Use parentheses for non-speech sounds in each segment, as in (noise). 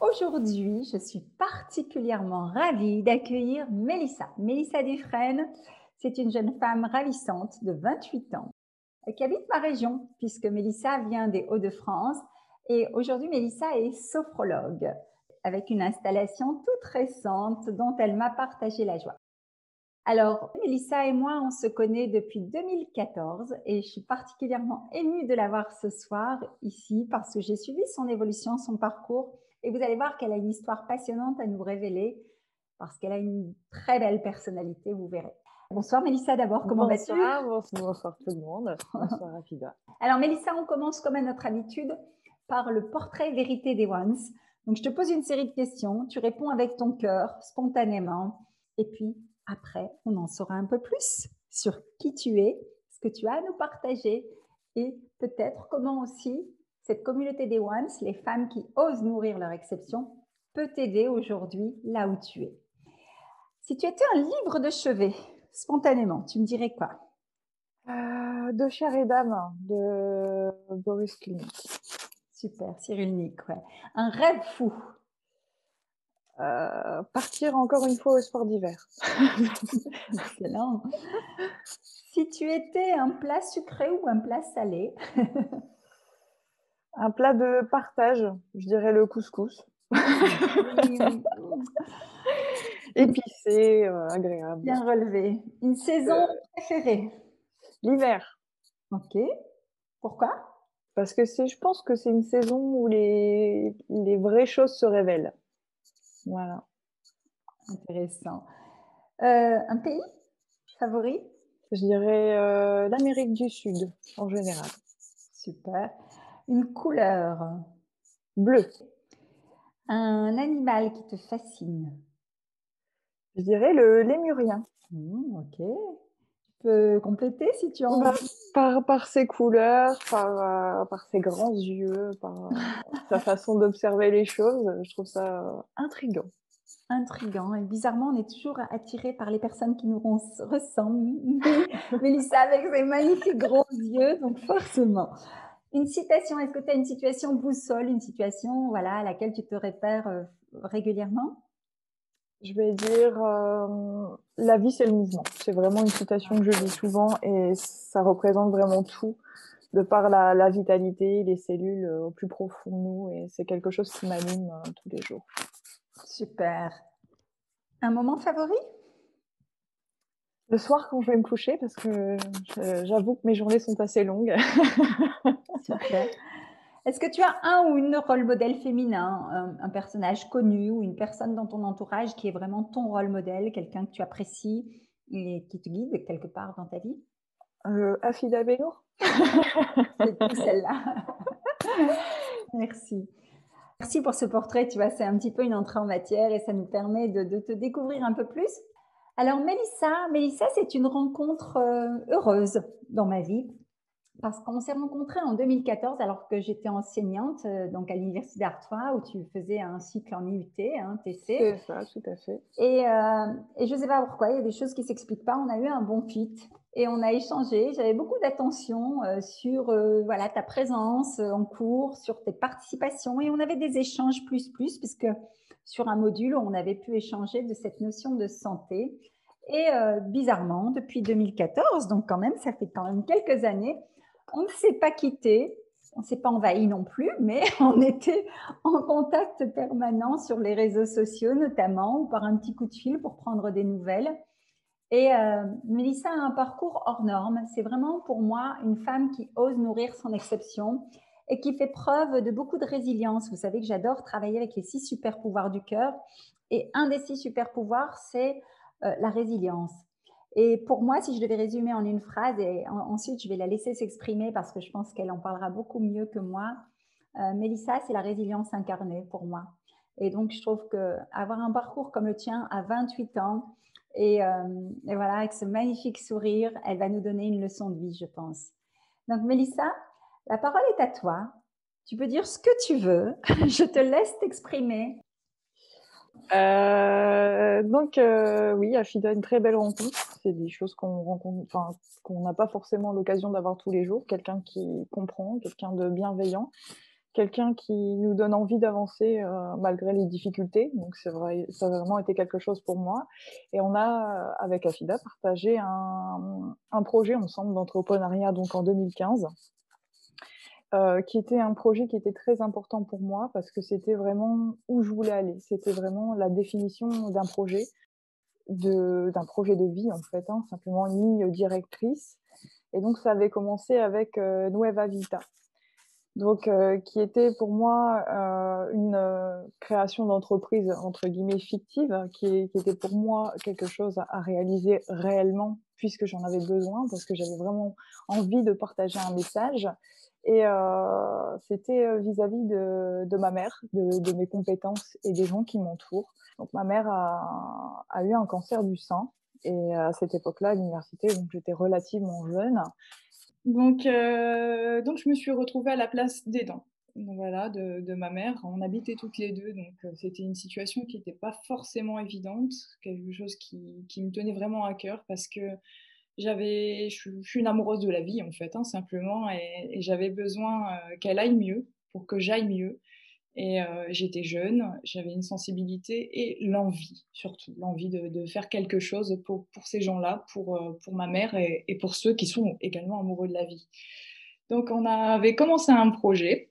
Aujourd'hui, je suis particulièrement ravie d'accueillir Mélissa. Mélissa Dufresne, c'est une jeune femme ravissante de 28 ans qui habite ma région, puisque Mélissa vient des Hauts-de-France. Et aujourd'hui, Mélissa est sophrologue, avec une installation toute récente dont elle m'a partagé la joie. Alors, Mélissa et moi, on se connaît depuis 2014 et je suis particulièrement émue de la voir ce soir ici parce que j'ai suivi son évolution, son parcours et vous allez voir qu'elle a une histoire passionnante à nous révéler parce qu'elle a une très belle personnalité, vous verrez. Bonsoir Mélissa d'abord, comment vas-tu? Bonsoir, bonsoir tout le monde. Bonsoir Rafida. Alors Mélissa, on commence comme à notre habitude par le portrait vérité des Ones. Donc je te pose une série de questions, tu réponds avec ton cœur, spontanément, et puis après, on en saura un peu plus sur qui tu es, ce que tu as à nous partager et peut-être comment aussi cette communauté des Ones, les femmes qui osent nourrir leur exception, peut t'aider aujourd'hui là où tu es. Si tu étais un livre de chevet, spontanément, tu me dirais quoi? Euh, De chair et d'âme, de Boris Klinik. Super, Cyrulnik, ouais. Un rêve fou. Euh, partir encore une fois au sport d'hiver. (laughs) Excellent. si tu étais un plat sucré ou un plat salé (laughs) Un plat de partage, je dirais le couscous. (laughs) Épicé, euh, agréable. Bien relevé. Une saison euh, préférée L'hiver. Ok. Pourquoi? Parce que je pense que c'est une saison où les, les vraies choses se révèlent. Voilà. Intéressant. Euh, un pays favori? Je dirais euh, l'Amérique du Sud en général. Super. Une couleur Bleu. Un animal qui te fascine Je dirais le lémurien. Mmh, ok. Tu peux compléter si tu en bah, par, par ses couleurs, par, euh, par ses grands yeux, par sa façon d'observer les choses. Je trouve ça intriguant intrigant. Et bizarrement, on est toujours attiré par les personnes qui nous ressemblent. (laughs) Mélissa avec ses magnifiques gros yeux, donc forcément. Une citation, est-ce que tu as une situation boussole, une situation voilà, à laquelle tu te repères euh, régulièrement? Je vais dire euh, la vie, c'est le mouvement. C'est vraiment une citation que je lis souvent et ça représente vraiment tout de par la, la vitalité, les cellules euh, au plus profond de nous et c'est quelque chose qui m'anime tous les jours. Super. Un moment favori? Le soir quand je vais me coucher parce que j'avoue que mes journées sont assez longues. (laughs) Est-ce que tu as un ou une rôle modèle féminin, un, personnage connu ou une personne dans ton entourage qui est vraiment ton rôle modèle, quelqu'un que tu apprécies et qui te guide quelque part dans ta vie? Euh, Afida Benour. (laughs) C'est (laughs) celle-là. Merci. Merci pour ce portrait, tu vois, c'est un petit peu une entrée en matière et ça nous permet de, te découvrir un peu plus. Alors Mélissa, Mélissa, c'est une rencontre euh, heureuse dans ma vie parce qu'on s'est rencontrés en 2014 alors que j'étais enseignante euh, donc à l'université d'Artois où tu faisais un cycle en IUT, hein, TC. C'est ça, tout à fait. Et, euh, et je ne sais pas pourquoi, il y a des choses qui s'expliquent pas. On a eu un bon fit et on a échangé. J'avais beaucoup d'attention euh, sur euh, voilà ta présence euh, en cours, sur tes participations et on avait des échanges plus plus puisque sur un module on avait pu échanger de cette notion de santé. Et bizarrement, depuis 2014, donc quand même, ça fait quand même quelques années, on ne s'est pas quitté on ne s'est pas envahi non plus, mais (laughs) on était en contact permanent sur les réseaux sociaux notamment, ou par un petit coup de fil pour prendre des nouvelles. Et euh, Mélissa a un parcours hors norme. C'est vraiment pour moi une femme qui ose nourrir son exception et qui fait preuve de beaucoup de résilience. Vous savez que j'adore travailler avec les six super pouvoirs du cœur. Et un des six super pouvoirs, c'est euh, la résilience. Et pour moi, si je devais résumer en une phrase, et ensuite je vais la laisser s'exprimer parce que je pense qu'elle en parlera beaucoup mieux que moi, euh, Mélissa, c'est la résilience incarnée pour moi. Et donc, je trouve qu'avoir un parcours comme le tien à 28 ans, et, euh, et, voilà, avec ce magnifique sourire, elle va nous donner une leçon de vie, je pense. Donc, Mélissa, la parole est à toi. Tu peux dire ce que tu veux. (laughs) je te laisse t'exprimer. Euh, donc euh, oui, Afida, une très belle rencontre. C'est des choses qu'on rencontre, qu'on n'a pas forcément l'occasion d'avoir tous les jours. Quelqu'un qui comprend, quelqu'un de bienveillant, quelqu'un qui nous donne envie d'avancer euh, malgré les difficultés. Donc c'est vrai, ça a vraiment été quelque chose pour moi. Et on a avec Afida partagé un, un projet ensemble d'entrepreneuriat donc en 2015 euh, qui était un projet qui était très important pour moi parce que c'était vraiment où je voulais aller. C'était vraiment la définition d'un projet, d'un projet de vie en fait, hein, simplement une ligne directrice. Et donc ça avait commencé avec euh, Nueva Vita, donc euh, qui était pour moi euh, une euh, création d'entreprise entre guillemets fictive, qui, qui, était pour moi quelque chose à réaliser réellement puisque j'en avais besoin, parce que j'avais vraiment envie de partager un message et c'était vis-à-vis de, ma mère, de, mes compétences et des gens qui m'entourent. Donc ma mère a, a, eu un cancer du sein et à cette époque-là, à l'université, donc j'étais relativement jeune. Donc, euh, donc je me suis retrouvée à la place des dents. voilà, de, de, ma mère. On habitait toutes les deux, donc euh, c'était une situation qui n'était pas forcément évidente, quelque chose qui, qui, me tenait vraiment à cœur parce que j'avais, je, suis une amoureuse de la vie en fait, hein, simplement, et, j'avais besoin euh, qu'elle aille mieux pour que j'aille mieux. Et euh, j'étais jeune, j'avais une sensibilité et l'envie, surtout, l'envie de, de, faire quelque chose pour, pour ces gens-là, pour, euh, pour ma mère et, et, pour ceux qui sont également amoureux de la vie. Donc on avait commencé un projet,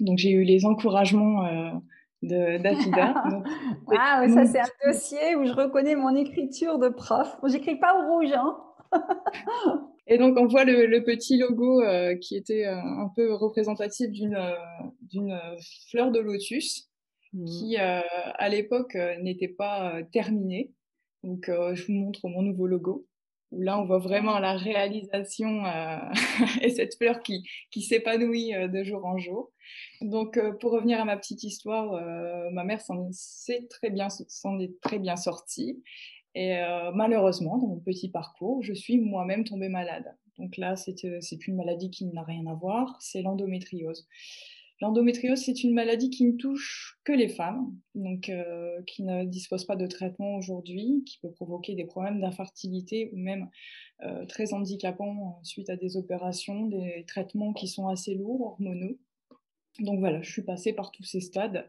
donc j'ai eu les encouragements euh, d'Afida. (laughs) ah, ça c'est un dossier où je reconnais mon écriture de prof. J'écris pas au rouge, hein (laughs) Et donc, on voit le, petit logo euh, qui était euh, un peu représentatif d'une euh, fleur de lotus mmh. qui, à l'époque, n'était pas terminée. Donc, je vous montre mon nouveau logo où là, on voit vraiment la réalisation (laughs) et cette fleur qui, qui s'épanouit de jour en jour. Donc, pour revenir à ma petite histoire, ma mère s'en est très bien, s'en est très bien sortie. Et euh, malheureusement, dans mon petit parcours, je suis moi-même tombée malade. Donc là, c'est euh, une maladie qui n'a rien à voir, c'est l'endométriose. L'endométriose, c'est une maladie qui ne touche que les femmes, donc euh, qui ne dispose pas de traitement aujourd'hui, qui peut provoquer des problèmes d'infertilité ou même très handicapants suite à des opérations, des traitements qui sont assez lourds, hormonaux. Donc voilà, je suis passée par tous ces stades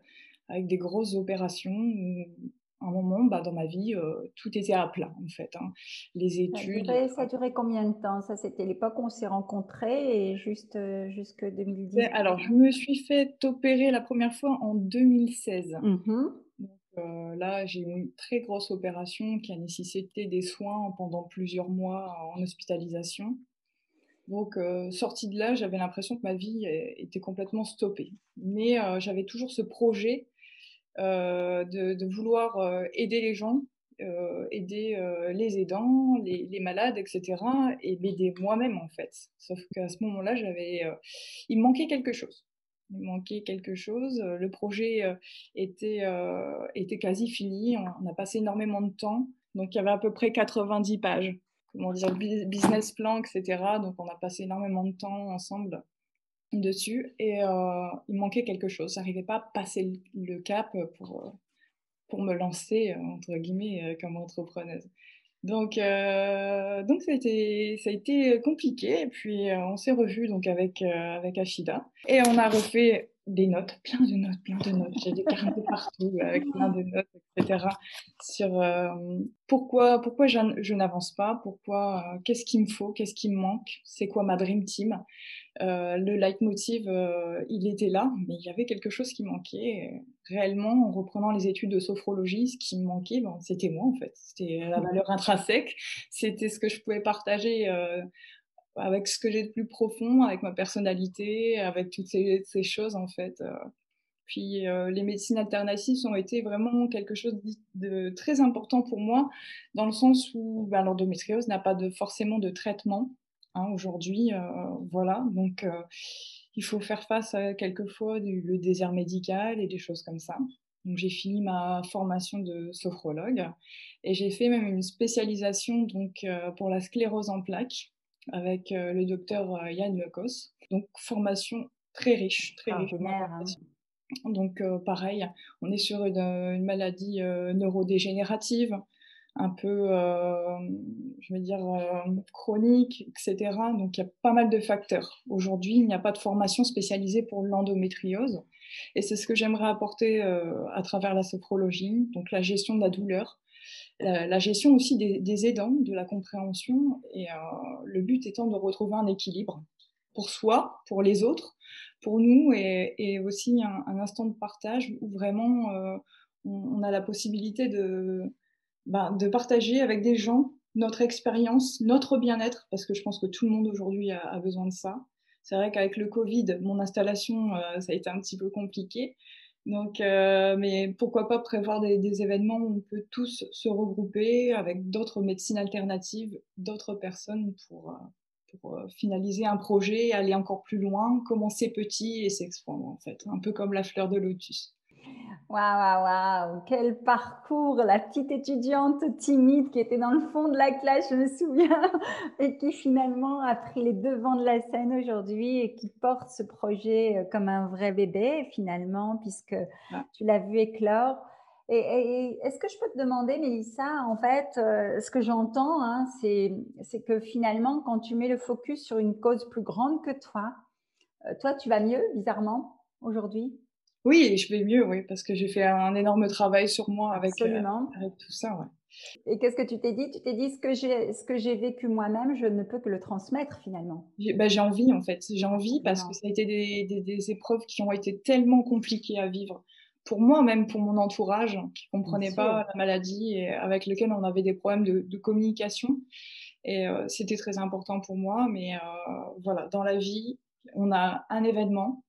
avec des grosses opérations un moment, bah, dans ma vie, euh, tout était à plat, en fait. Hein. Les études. Ça a, duré, combien de temps? Ça, c'était l'époque où on s'est rencontrés et juste euh, jusque 2010 Alors, je me suis fait opérer la première fois en 2016. Mmh Donc, euh, là, j'ai eu une très grosse opération qui a nécessité des soins pendant plusieurs mois en hospitalisation. Donc, sortie de là, j'avais l'impression que ma vie était complètement stoppée. Mais j'avais toujours ce projet euh, de, vouloir euh, aider les gens, euh, aider les aidants, les, malades, etc. et m'aider moi-même en fait. Sauf qu'à ce moment-là, il manquait quelque chose. Il manquait quelque chose. Le projet était, était quasi fini. On a passé énormément de temps. Donc, il y avait à peu près 90 pages. Comment dire, business plan, etc. Donc, on a passé énormément de temps ensemble dessus et euh, il manquait quelque chose. J'arrivais pas à passer le, cap pour, euh, pour me lancer, euh, entre guillemets, comme entrepreneuse. Donc, donc ça, a été, ça a été compliqué. Et puis, on s'est revus donc, avec, avec Ashida. Et on a refait des notes, plein de notes, plein de notes. J'ai des carnets partout avec plein de notes, etc. Sur pourquoi, pourquoi je, n'avance pas, pourquoi, qu'est-ce qu'il me faut, qu'est-ce qui me manque, c'est quoi ma dream team. Euh, le leitmotiv, euh, il était là, mais il y avait quelque chose qui manquait. Réellement, en reprenant les études de sophrologie, ce qui me manquait, ben, c'était moi en fait. C'était la mmh. valeur intrinsèque, c'était ce que je pouvais partager euh, avec ce que j'ai de plus profond, avec ma personnalité, avec toutes ces, choses en fait. Puis les médecines alternatives ont été vraiment quelque chose de très important pour moi, dans le sens où ben, l'endométriose n'a pas de, forcément de traitement Hein, aujourd'hui, euh, voilà, donc euh, il faut faire face à quelquefois le désert médical et des choses comme ça. Donc j'ai fini ma formation de sophrologue et j'ai fait même une spécialisation donc euh, pour la sclérose en plaques avec le docteur Yann Lecos. Donc formation très riche, très riche. Hein. Donc pareil, on est sur une maladie neurodégénérative un peu, euh, je vais dire, euh, chronique, etc. Donc il y a pas mal de facteurs. Aujourd'hui, il n'y a pas de formation spécialisée pour l'endométriose. Et c'est ce que j'aimerais apporter euh, à travers la sophrologie, donc la gestion de la douleur, la, gestion aussi des, aidants, de la compréhension, et le but étant de retrouver un équilibre pour soi, pour les autres, pour nous, et, aussi un, instant de partage où vraiment on, a la possibilité de, bah, de partager avec des gens notre expérience, notre bien-être, parce que je pense que tout le monde aujourd'hui a, besoin de ça. C'est vrai qu'avec le Covid, mon installation, euh, ça a été un petit peu compliqué. Donc, euh, mais pourquoi pas prévoir des, événements où on peut tous se regrouper avec d'autres médecines alternatives, d'autres personnes pour, euh, pour finaliser un projet, aller encore plus loin, commencer petit et s'expandre en fait, un peu comme la fleur de lotus. Waouh, waouh, waouh, quel parcours, la petite étudiante timide qui était dans le fond de la classe, je me souviens, (laughs) et qui finalement a pris les devants de la scène aujourd'hui et qui porte ce projet euh, comme un vrai bébé finalement, puisque tu l'as vu éclore. Et, est-ce que je peux te demander, Mélissa, en fait, euh, ce que j'entends, hein, c'est que finalement, quand tu mets le focus sur une cause plus grande que toi, euh, toi, tu vas mieux, bizarrement, aujourd'hui? Oui, je vais mieux, oui, parce que j'ai fait un énorme travail sur moi avec, euh, avec tout ça. Ouais. Et qu'est-ce que tu t'es dit? Tu t'es dit ce que j'ai ce que j'ai vécu moi-même, je ne peux que le transmettre finalement. J'ai bah, envie en fait, j'ai envie parce que ça a été des, des, épreuves qui ont été tellement compliquées à vivre pour moi, même pour mon entourage qui comprenait pas la maladie et avec lequel on avait des problèmes de, communication. Et euh, c'était très important pour moi, mais euh, voilà, dans la vie, on a un événement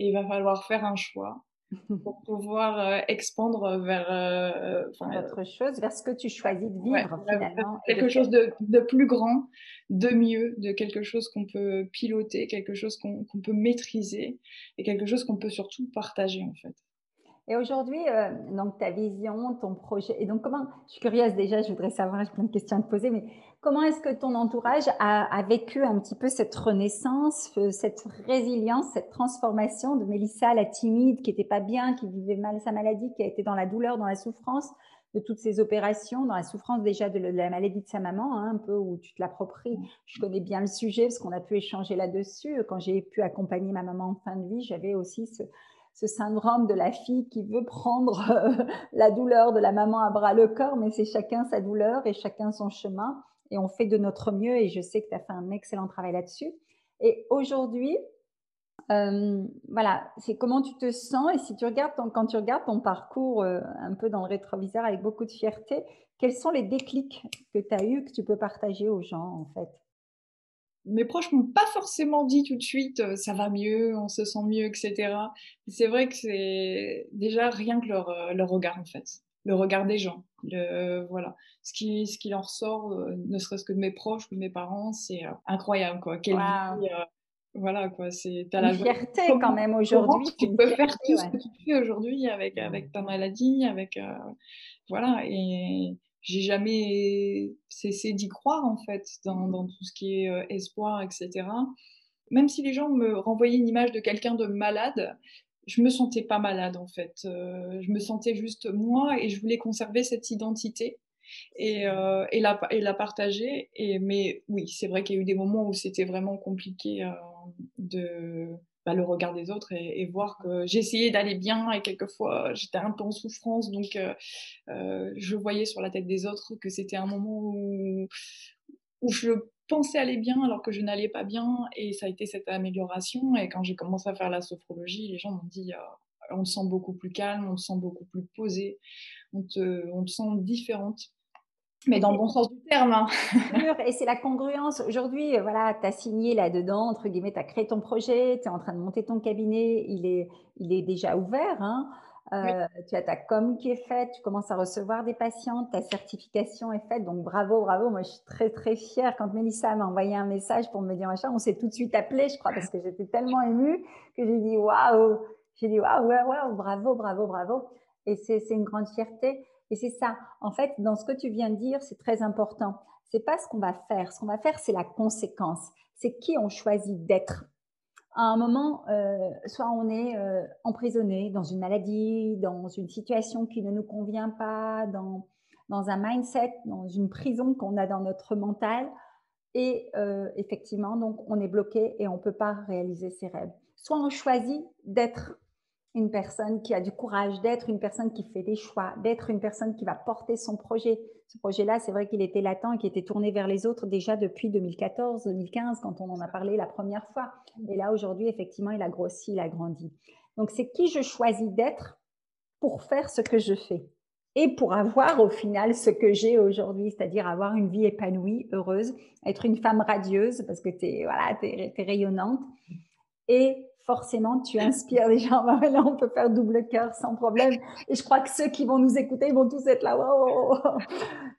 et il va falloir faire un choix (laughs) pour pouvoir euh, expandre vers euh, autre chose, vers ce que tu choisis de vivre finalement. Quelque chose de, de, plus grand, de mieux, de quelque chose qu'on peut piloter, quelque chose qu'on peut maîtriser et quelque chose qu'on peut surtout partager en fait. Et aujourd'hui, euh, donc ta vision, ton projet, et donc comment, je suis curieuse déjà, je voudrais savoir, j'ai plein de questions à te poser, mais comment est-ce que ton entourage a, vécu un petit peu cette renaissance, euh, cette résilience, cette transformation de Mélissa, la timide, qui n'était pas bien, qui vivait mal sa maladie, qui a été dans la douleur, dans la souffrance de toutes ces opérations, dans la souffrance déjà de, la maladie de sa maman, hein, un peu où tu te l'appropries. Je connais bien le sujet parce qu'on a pu échanger là-dessus. Quand j'ai pu accompagner ma maman en fin de vie, j'avais aussi ce, ce syndrome de la fille qui veut prendre euh, la douleur de la maman à bras le corps, mais c'est chacun sa douleur et chacun son chemin. Et on fait de notre mieux et je sais que tu as fait un excellent travail là-dessus. Et aujourd'hui, euh, voilà, c'est comment tu te sens et si tu regardes quand tu regardes ton parcours euh, un peu dans le rétroviseur avec beaucoup de fierté, quels sont les déclics que tu as eus que tu peux partager aux gens en fait? Mes proches m'ont pas forcément dit tout de suite euh, ça va mieux, on se sent mieux, etc. C'est vrai que c'est déjà rien que leur, euh, leur, regard en fait, le regard des gens, le, voilà, ce qui, ce qui leur sort, euh, ne serait-ce que de mes proches ou de mes parents, c'est incroyable quoi. Quelle vie, voilà quoi, c'est la fierté (laughs) quand même aujourd'hui. Tu peux faire tout ce que tu fais aujourd'hui avec avec ta maladie, avec voilà et j'ai jamais cessé d'y croire en fait dans, dans, tout ce qui est euh, espoir, etc. Même si les gens me renvoyaient une image de quelqu'un de malade, je me sentais pas malade en fait. Euh, je me sentais juste moi et je voulais conserver cette identité et, euh, et, la, et la partager. Et, mais oui, c'est vrai qu'il y a eu des moments où c'était vraiment compliqué euh, de bah, le regard des autres et, voir que j'essayais d'aller bien et quelquefois j'étais un peu en souffrance. Donc euh, euh, je voyais sur la tête des autres que c'était un moment où, je pensais aller bien alors que je n'allais pas bien. Et ça a été cette amélioration. Et quand j'ai commencé à faire la sophrologie, les gens m'ont dit euh, on te sent beaucoup plus calme, on te sent beaucoup plus posé, on te, on te sent différente. Mais dans le bon sens du terme. Hein. Et c'est la congruence. Aujourd'hui, euh, voilà, tu as signé là-dedans, entre guillemets, tu as créé ton projet, tu es en train de monter ton cabinet, il est, il est déjà ouvert. Hein. Euh, tu as ta com qui est faite, tu commences à recevoir des patients, ta certification est faite, donc bravo, bravo. Moi, je suis très, très fière. Quand Mélissa m'a envoyé un message pour me dire machin, on s'est tout de suite appelé, je crois, parce que j'étais tellement émue que j'ai dit waouh, j'ai dit waouh, waouh, bravo, bravo, bravo. Et c'est une grande fierté. Et c'est ça. En fait, dans ce que tu viens de dire, c'est très important. C'est pas ce qu'on va faire. Ce qu'on va faire, c'est la conséquence. C'est qui on choisit d'être à un moment, euh, soit on est euh, emprisonné dans une maladie, dans une situation qui ne nous convient pas, dans, dans un mindset, dans une prison qu'on a dans notre mental. Et euh, effectivement, donc, on est bloqué et on ne peut pas réaliser ses rêves. Soit on choisit d'être une personne qui a du courage, d'être une personne qui fait des choix, d'être une personne qui va porter son projet. Ce projet-là, c'est vrai qu'il était latent et qui était tourné vers les autres déjà depuis 2014-2015, quand on en a parlé la première fois. Et là, aujourd'hui, effectivement, il a grossi, il a grandi. Donc, c'est qui je choisis d'être pour faire ce que je fais et pour avoir au final ce que j'ai aujourd'hui, c'est-à-dire avoir une vie épanouie, heureuse, être une femme radieuse parce que tu es, voilà, es, rayonnante et forcément, tu inspires les gens. (laughs) là, on peut faire double cœur sans problème. Et je crois que ceux qui vont nous écouter vont tous être là.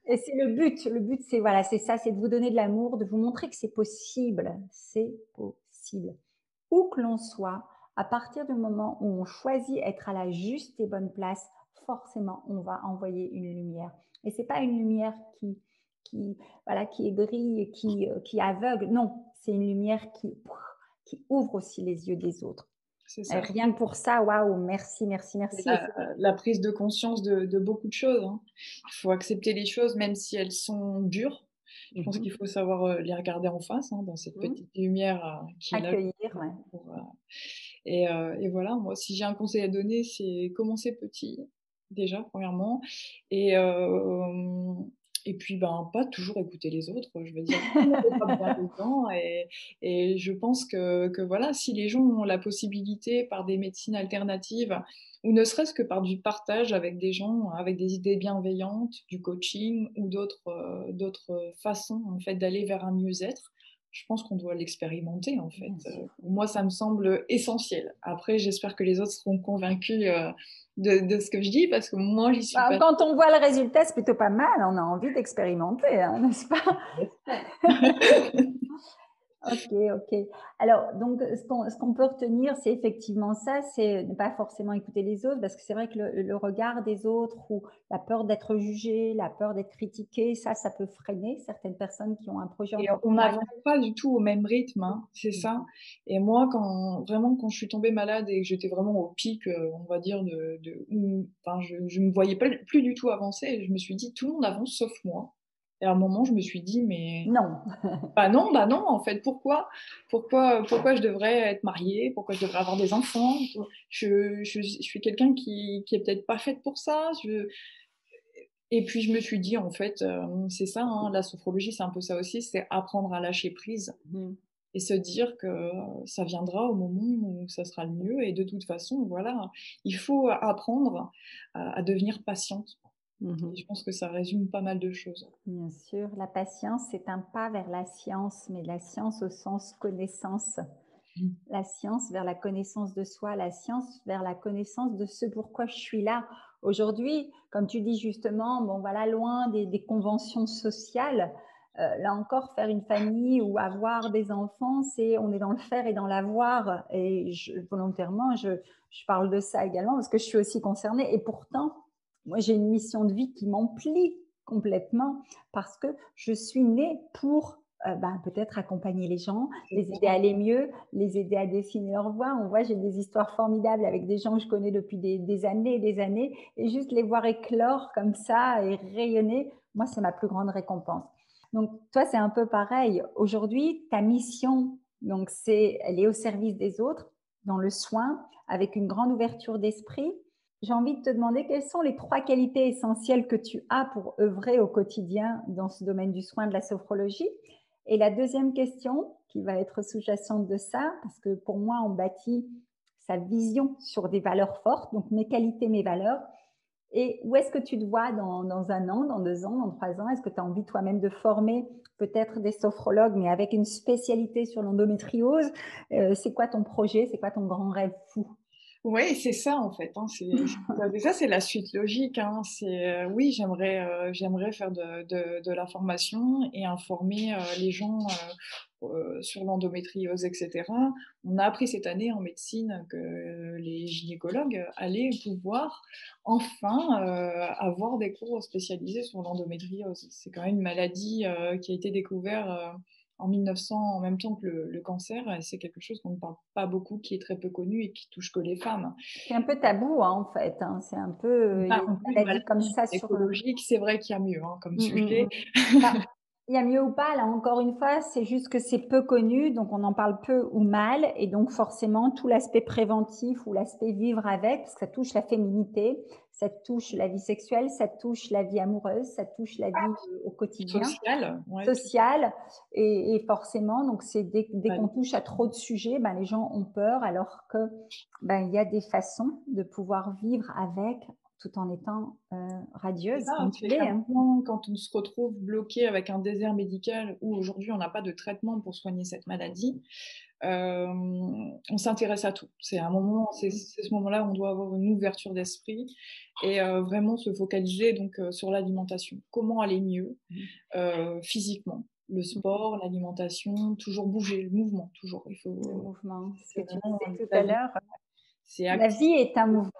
Et c'est le but. Le but, c'est voilà, c'est ça, c'est de vous donner de l'amour, de vous montrer que c'est possible. C'est possible. Où que l'on soit, à partir du moment où on choisit être à la juste et bonne place, forcément, on va envoyer une lumière. Et c'est pas une lumière qui, qui, voilà, qui brille, qui, euh, qui aveugle. Non, c'est une lumière qui qui ouvre aussi les yeux des autres. Ça. Rien que pour ça, waouh, merci, merci, merci. La, prise de conscience de, beaucoup de choses. Hein. Il faut accepter les choses, même si elles sont dures. Je pense mmh qu'il faut savoir euh, les regarder en face, hein, dans cette mmh petite lumière euh, qui Accueillir, est là. Euh, et, et, voilà, moi, si j'ai un conseil à donner, c'est commencer petit, déjà, premièrement. Et, et puis, ben, pas toujours écouter les autres, je veux dire, pas et, et je pense que, voilà, si les gens ont la possibilité par des médecines alternatives, ou ne serait-ce que par du partage avec des gens, avec des idées bienveillantes, du coaching ou d'autres euh, façons en fait d'aller vers un mieux-être, je pense qu'on doit l'expérimenter en fait. Euh, moi, ça me semble essentiel. Après, j'espère que les autres seront convaincus euh, de, ce que je dis parce que moi, j'y suis bah, Quand on voit le résultat, c'est plutôt pas mal. On a envie d'expérimenter, hein, n'est-ce pas? (laughs) Ok, ok. Alors, donc, ce qu'on peut retenir, c'est effectivement ça, c'est ne pas forcément écouter les autres, parce que c'est vrai que le, regard des autres ou la peur d'être jugé, la peur d'être critiqué, ça, ça peut freiner certaines personnes qui ont un projet. Et on n'avance pas du tout au même rythme, hein, c'est mmh. ça. Et moi, quand vraiment, quand je suis tombée malade et que j'étais vraiment au pic, euh, on va dire, de, de enfin, je ne me voyais pas, plus du tout avancer, je me suis dit, tout le monde avance sauf moi. Et à un moment, je me suis dit, mais. Non. (laughs) bah non, bah non, en fait. Pourquoi, pourquoi, pourquoi je devrais être mariée? Pourquoi je devrais avoir des enfants? Je, je, je, suis quelqu'un qui, qui est peut-être pas faite pour ça. Je... Et puis, je me suis dit, en fait, euh, c'est ça, hein, la sophrologie, c'est un peu ça aussi, c'est apprendre à lâcher prise. Mmh. Et se dire que ça viendra au moment où ça sera le mieux. Et de toute façon, voilà, il faut apprendre à, à devenir patiente Mmh je pense que ça résume pas mal de choses. Bien sûr, la patience, c'est un pas vers la science, mais la science au sens connaissance. Mmh. La science vers la connaissance de soi, la science vers la connaissance de ce pourquoi je suis là. Aujourd'hui, comme tu dis justement, bon voilà, loin des, conventions sociales, euh, là encore, faire une famille ou avoir des enfants, c'est on est dans le faire et dans l'avoir. Et volontairement, je, je parle de ça également parce que je suis aussi concernée. Et pourtant, moi, j'ai une mission de vie qui m'emplit complètement parce que je suis née pour euh, ben, peut-être accompagner les gens, les aider à aller mieux, les aider à dessiner leur voie. On voit, j'ai des histoires formidables avec des gens que je connais depuis des, années et des années, et juste les voir éclore comme ça et rayonner, moi, c'est ma plus grande récompense. Donc, toi, c'est un peu pareil. Aujourd'hui, ta mission, donc, c'est, elle est au service des autres, dans le soin, avec une grande ouverture d'esprit j'ai envie de te demander quelles sont les trois qualités essentielles que tu as pour œuvrer au quotidien dans ce domaine du soin de la sophrologie. Et la deuxième question qui va être sous-jacente de ça, parce que pour moi, on bâtit sa vision sur des valeurs fortes, donc mes qualités, mes valeurs. Et où est-ce que tu te vois dans, un an, dans deux ans, dans trois ans? Est-ce que tu as envie toi-même de former peut-être des sophrologues, mais avec une spécialité sur l'endométriose? Euh, C'est quoi ton projet? C'est quoi ton grand rêve fou? Oui, c'est ça en fait. Hein, déjà, (laughs) c'est la suite logique. Hein, c'est euh, oui, j'aimerais, euh, j'aimerais faire de, de, la formation et informer les gens sur l'endométriose, etc. On a appris cette année en médecine que les gynécologues allaient pouvoir enfin avoir des cours spécialisés sur l'endométriose. C'est quand même une maladie qui a été découverte en 1900 en même temps que le, cancer. C'est quelque chose qu'on ne parle pas beaucoup, qui est très peu connu et qui touche que les femmes. C'est un peu tabou hein, en fait. Hein. C'est un peu bah, une maladie comme ça sur écologique. C'est vrai qu'il y a mieux hein, comme mmh, mmh, sujet. Mmh. Bah, il y a mieux ou pas, là encore une fois, c'est juste que c'est peu connu, donc on en parle peu ou mal, et donc forcément tout l'aspect préventif ou l'aspect vivre avec, parce que ça touche la féminité, ça touche la vie sexuelle, ça touche la vie amoureuse, ça touche la vie euh, au quotidien, sociale, sociale. Et, forcément, donc c'est dès, qu'on touche à trop de sujets, ben, les gens ont peur, alors que ben, il y a des façons de pouvoir vivre avec tout en étant euh, radieuse. Hein. Quand on se retrouve bloqué avec un désert médical où aujourd'hui on n'a pas de traitement pour soigner cette maladie, euh, on s'intéresse à tout. C'est un moment, c'est mmh. ce moment-là où on doit avoir une ouverture d'esprit et euh, vraiment se focaliser donc sur l'alimentation. Comment aller mieux mmh. physiquement? Le mmh. sport, l'alimentation, toujours bouger, le mouvement, toujours. Il faut. Le mouvement. Ce que tu disais tout à l'heure. La vie est un mouvement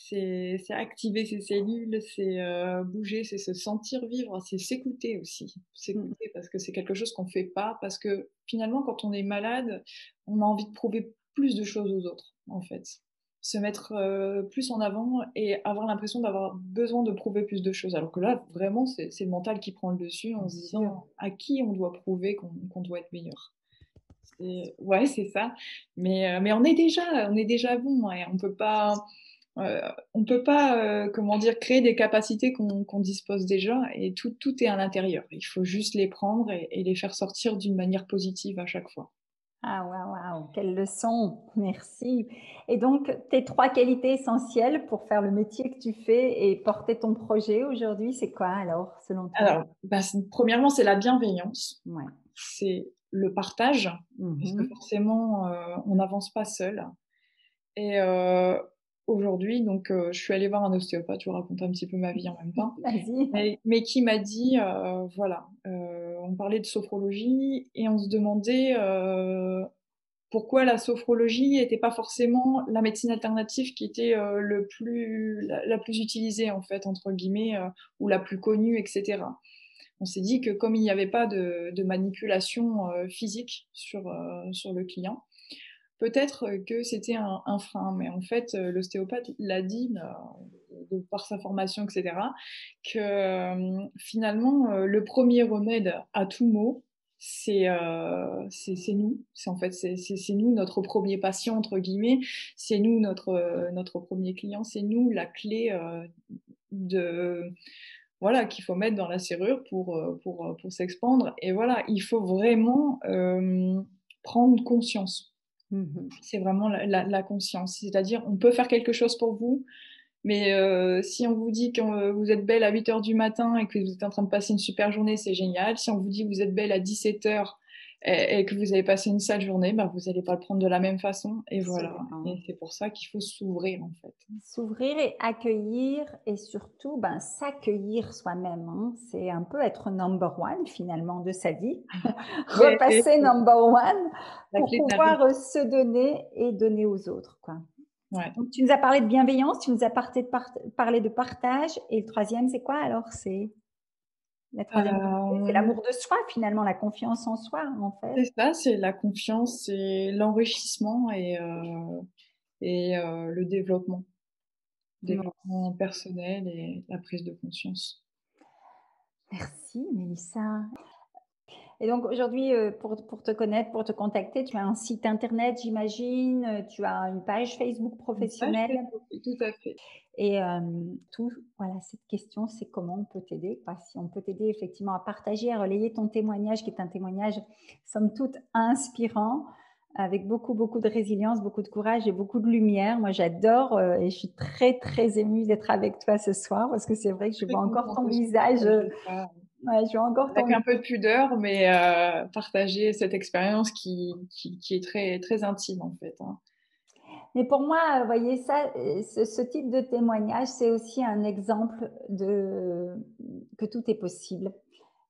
c'est activer ses cellules, c'est euh, bouger, c'est se sentir vivre, c'est s'écouter aussi. S'écouter mmh. parce que c'est quelque chose qu'on ne fait pas, parce que finalement, quand on est malade, on a envie de prouver plus de choses aux autres, en fait. Se mettre euh, plus en avant et avoir l'impression d'avoir besoin de prouver plus de choses. Alors que là, vraiment, c'est le mental qui prend le dessus en se disant à qui on doit prouver qu'on doit être meilleur. Ouais, c'est ça. Mais, euh, mais on est déjà, on est déjà bon. Et on peut pas euh, on ne peut pas, euh, comment dire, créer des capacités qu'on dispose déjà et tout, tout est à l'intérieur. Il faut juste les prendre et, les faire sortir d'une manière positive à chaque fois. Ah, waouh, waouh, quelle leçon, merci. Et donc, tes trois qualités essentielles pour faire le métier que tu fais et porter ton projet aujourd'hui, c'est quoi alors, selon toi? Alors, bah, premièrement, c'est la bienveillance. C'est le partage, parce que mmh forcément, euh, on n'avance pas seul. Et aujourd'hui. Donc, euh, je suis allée voir un ostéopathe, je vous raconte un petit peu ma vie en même temps. Mais, mais, qui m'a dit, euh, voilà, euh, on parlait de sophrologie et on se demandait pourquoi la sophrologie n'était pas forcément la médecine alternative qui était le plus, la, plus utilisée, en fait, entre guillemets, ou la plus connue, etc. On s'est dit que comme il n'y avait pas de, de manipulation physique sur, sur le client, Peut-être que c'était un, frein, mais en fait, l'ostéopathe l'a dit de, par sa formation, etc., que finalement, le premier remède à tout mot, c'est nous. C'est en fait, c'est nous, notre premier patient, entre guillemets. C'est nous, notre, notre premier client. C'est nous, la clé de voilà, qu'il faut mettre dans la serrure pour, pour, pour s'expandre. Et voilà, il faut vraiment prendre conscience Mmh c'est vraiment la, conscience. C'est-à-dire, on peut faire quelque chose pour vous, mais euh, si on vous dit que euh, vous êtes belle à 8 h du matin et que vous êtes en train de passer une super journée, c'est génial. Si on vous dit que vous êtes belle à 17 h et, que vous avez passé une sale journée, bah, vous n'allez pas le prendre de la même façon. Et voilà. Et c'est pour ça qu'il faut s'ouvrir, en fait. S'ouvrir et accueillir et surtout ben, s'accueillir soi-même. Hein. C'est un peu être number one, finalement, de sa vie. (laughs) (laughs) Repasser number one pour pouvoir euh, se donner et donner aux autres. Quoi. Donc, tu nous as parlé de bienveillance, tu nous as parlé de partage. Et le troisième, c'est quoi alors? C'est euh, c'est l'amour de soi, finalement, la confiance en soi, en fait. C'est ça, c'est la confiance, c'est l'enrichissement et, euh, et euh, le développement. Développement personnel et la prise de conscience. Merci, Mélissa. Et donc aujourd'hui, euh, pour, pour, te connaître, pour te contacter, tu as un site internet, j'imagine, euh, tu as une page Facebook professionnelle. tout à fait. Et euh, tout, voilà, cette question, c'est comment on peut t'aider? Si on peut t'aider effectivement à partager, à relayer ton témoignage, qui est un témoignage, somme toute, inspirant, avec beaucoup, beaucoup de résilience, beaucoup de courage et beaucoup de lumière. Moi, j'adore et je suis très, très émue d'être avec toi ce soir parce que c'est vrai que je vois encore ton visage Ouais, je encore Avec un peu de pudeur, mais euh, partager cette expérience qui, qui, qui, est très, très intime en fait. Hein. Mais pour moi, vous voyez, ça, ce, ce type de témoignage, c'est aussi un exemple de que tout est possible.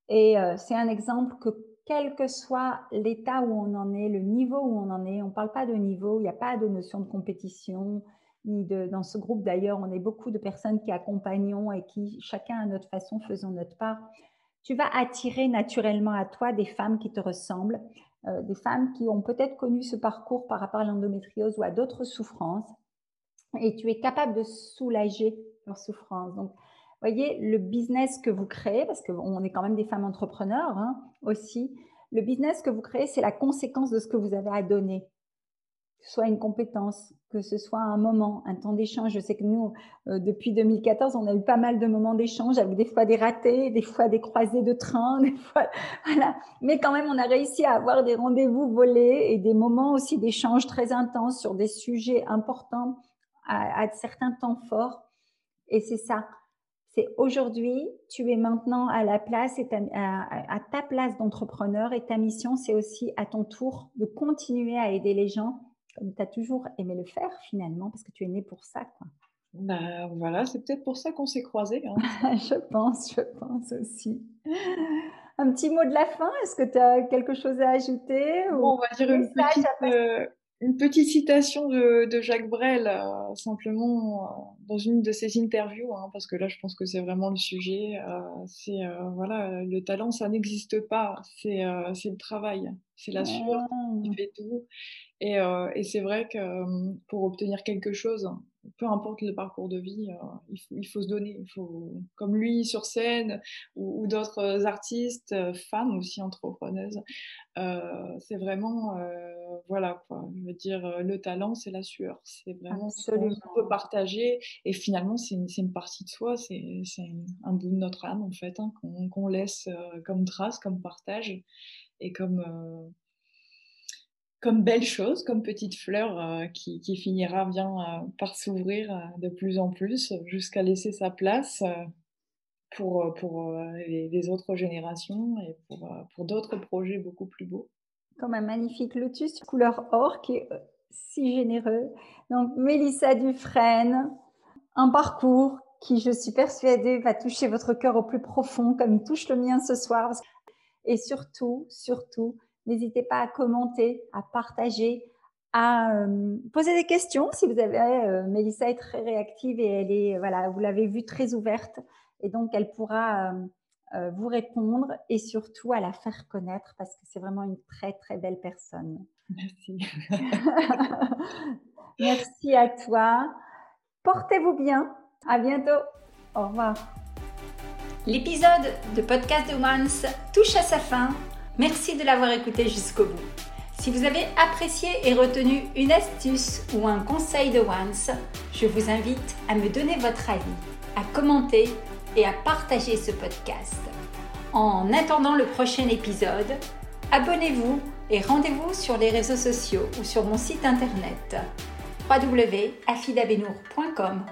Et euh, c'est un exemple que quel que soit l'état où on en est, le niveau où on en est, on ne parle pas de niveau, il n'y a pas de notion de compétition, ni de, dans ce groupe d'ailleurs, on est beaucoup de personnes qui accompagnons et qui, chacun à notre façon, faisons notre part tu vas attirer naturellement à toi des femmes qui te ressemblent, euh, des femmes qui ont peut-être connu ce parcours par rapport à l'endométriose ou à d'autres souffrances, et tu es capable de soulager leurs souffrances. Donc, voyez, le business que vous créez, parce qu'on est quand même des femmes entrepreneurs hein, aussi, le business que vous créez, c'est la conséquence de ce que vous avez à donner soit une compétence, que ce soit un moment, un temps d'échange. Je sais que nous, euh, depuis 2014, on a eu pas mal de moments d'échange avec des fois des ratés, des fois des croisées de train, (laughs) des fois, voilà. Mais quand même, on a réussi à avoir des rendez-vous volés et des moments aussi d'échange très intenses sur des sujets importants à, certains temps forts. Et c'est ça. C'est aujourd'hui, tu es maintenant à la place à ta place d'entrepreneur et ta mission, c'est aussi à ton tour de continuer à aider les gens comme tu as toujours aimé le faire finalement, parce que tu es né pour ça. Quoi. Bah, voilà, c'est peut-être pour ça qu'on s'est croisés. Hein. (laughs) je pense, je pense aussi. Un petit mot de la fin, est-ce que tu as quelque chose à ajouter On va dire une petite, euh, une petite, citation de, de Jacques Brel, euh, simplement euh, dans une de ses interviews, hein, parce que là je pense que c'est vraiment le sujet. c'est voilà, le talent, ça n'existe pas, c'est le travail, c'est la sueur qui ah. fait tout. Et, euh, et c'est vrai que euh, pour obtenir quelque chose, peu importe le parcours de vie, euh, il, faut, il, faut, se donner. Il faut, comme lui sur scène ou, ou d'autres artistes, femmes aussi entrepreneuses, c'est vraiment, voilà quoi. Je veux dire, le talent, c'est la sueur. C'est vraiment ce qu'on peut partager. Et finalement, c'est une, une, partie de soi, c'est un bout de notre âme en fait, hein, qu'on laisse comme trace, comme partage et comme comme belle chose, comme petite fleur euh, qui, finira bien euh, par s'ouvrir euh, de plus en plus jusqu'à laisser sa place pour, pour les, les, autres générations et pour, pour d'autres projets beaucoup plus beaux. Comme un magnifique lotus couleur or qui est si généreux. Donc Mélissa Dufresne, un parcours qui, je suis persuadée, va toucher votre cœur au plus profond comme il touche le mien ce soir. Et surtout, surtout, N'hésitez pas à commenter, à partager, à euh, poser des questions si vous avez. Euh, Mélissa est très réactive et elle est, voilà, vous l'avez vue très ouverte et donc elle pourra euh, vous répondre et surtout à la faire connaître parce que c'est vraiment une très très belle personne. Merci. (laughs) Merci à toi. Portez-vous bien. À bientôt. Au revoir. L'épisode de Podcast de Once touche à sa fin. Merci de l'avoir écouté jusqu'au bout. Si vous avez apprécié et retenu une astuce ou un conseil de Once, je vous invite à me donner votre avis, à commenter et à partager ce podcast. En attendant le prochain épisode, abonnez-vous et rendez-vous sur les réseaux sociaux ou sur mon site internet www.afidabenour.com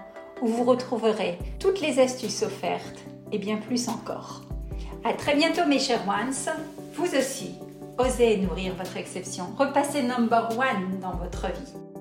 où vous retrouverez toutes les astuces offertes et bien plus encore. À très bientôt mes chers ones vous aussi, osez nourrir votre exception. Repassez number one dans votre vie.